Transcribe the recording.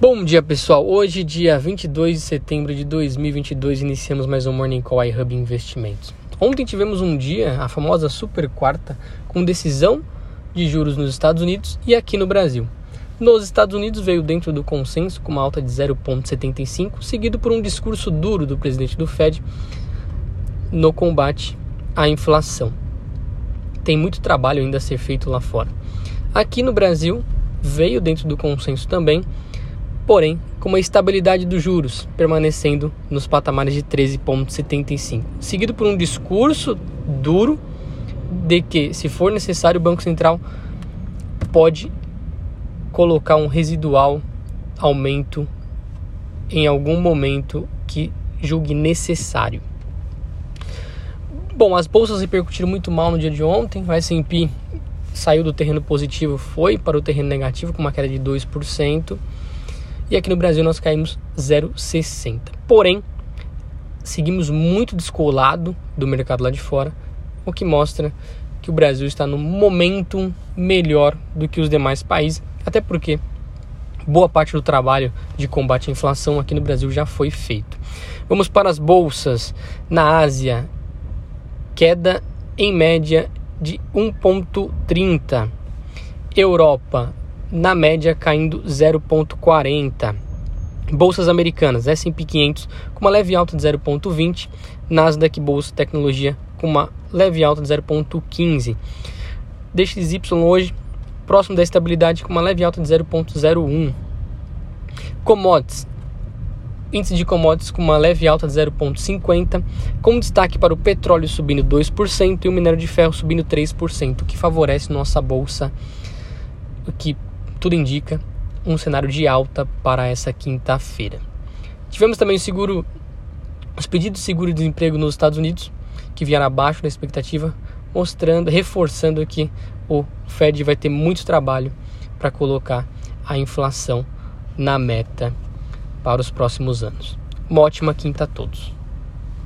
Bom dia, pessoal. Hoje, dia 22 de setembro de 2022, iniciamos mais um Morning Call iHub Investimentos. Ontem tivemos um dia, a famosa super quarta, com decisão de juros nos Estados Unidos e aqui no Brasil. Nos Estados Unidos veio dentro do consenso com uma alta de 0,75, seguido por um discurso duro do presidente do Fed no combate à inflação. Tem muito trabalho ainda a ser feito lá fora. Aqui no Brasil, veio dentro do consenso também porém com uma estabilidade dos juros permanecendo nos patamares de 13,75, seguido por um discurso duro de que, se for necessário, o Banco Central pode colocar um residual aumento em algum momento que julgue necessário. Bom, as bolsas repercutiram muito mal no dia de ontem. O S&P saiu do terreno positivo, foi para o terreno negativo com uma queda de 2%. E aqui no Brasil nós caímos 0,60. Porém, seguimos muito descolado do mercado lá de fora, o que mostra que o Brasil está no momento melhor do que os demais países, até porque boa parte do trabalho de combate à inflação aqui no Brasil já foi feito. Vamos para as bolsas. Na Ásia, queda em média de 1,30. Europa, na média caindo 0,40. Bolsas americanas, S&P 500 com uma leve alta de 0,20, Nasdaq Bolsa Tecnologia com uma leve alta de 0,15. DXY hoje próximo da estabilidade com uma leve alta de 0,01. Commodities, índice de commodities com uma leve alta de 0,50, com destaque para o petróleo subindo 2% e o minério de ferro subindo 3%, o que favorece nossa bolsa, que tudo indica um cenário de alta para essa quinta-feira. Tivemos também o seguro, os pedidos de seguro-desemprego nos Estados Unidos, que vieram abaixo da expectativa, mostrando, reforçando que o Fed vai ter muito trabalho para colocar a inflação na meta para os próximos anos. Uma ótima quinta a todos.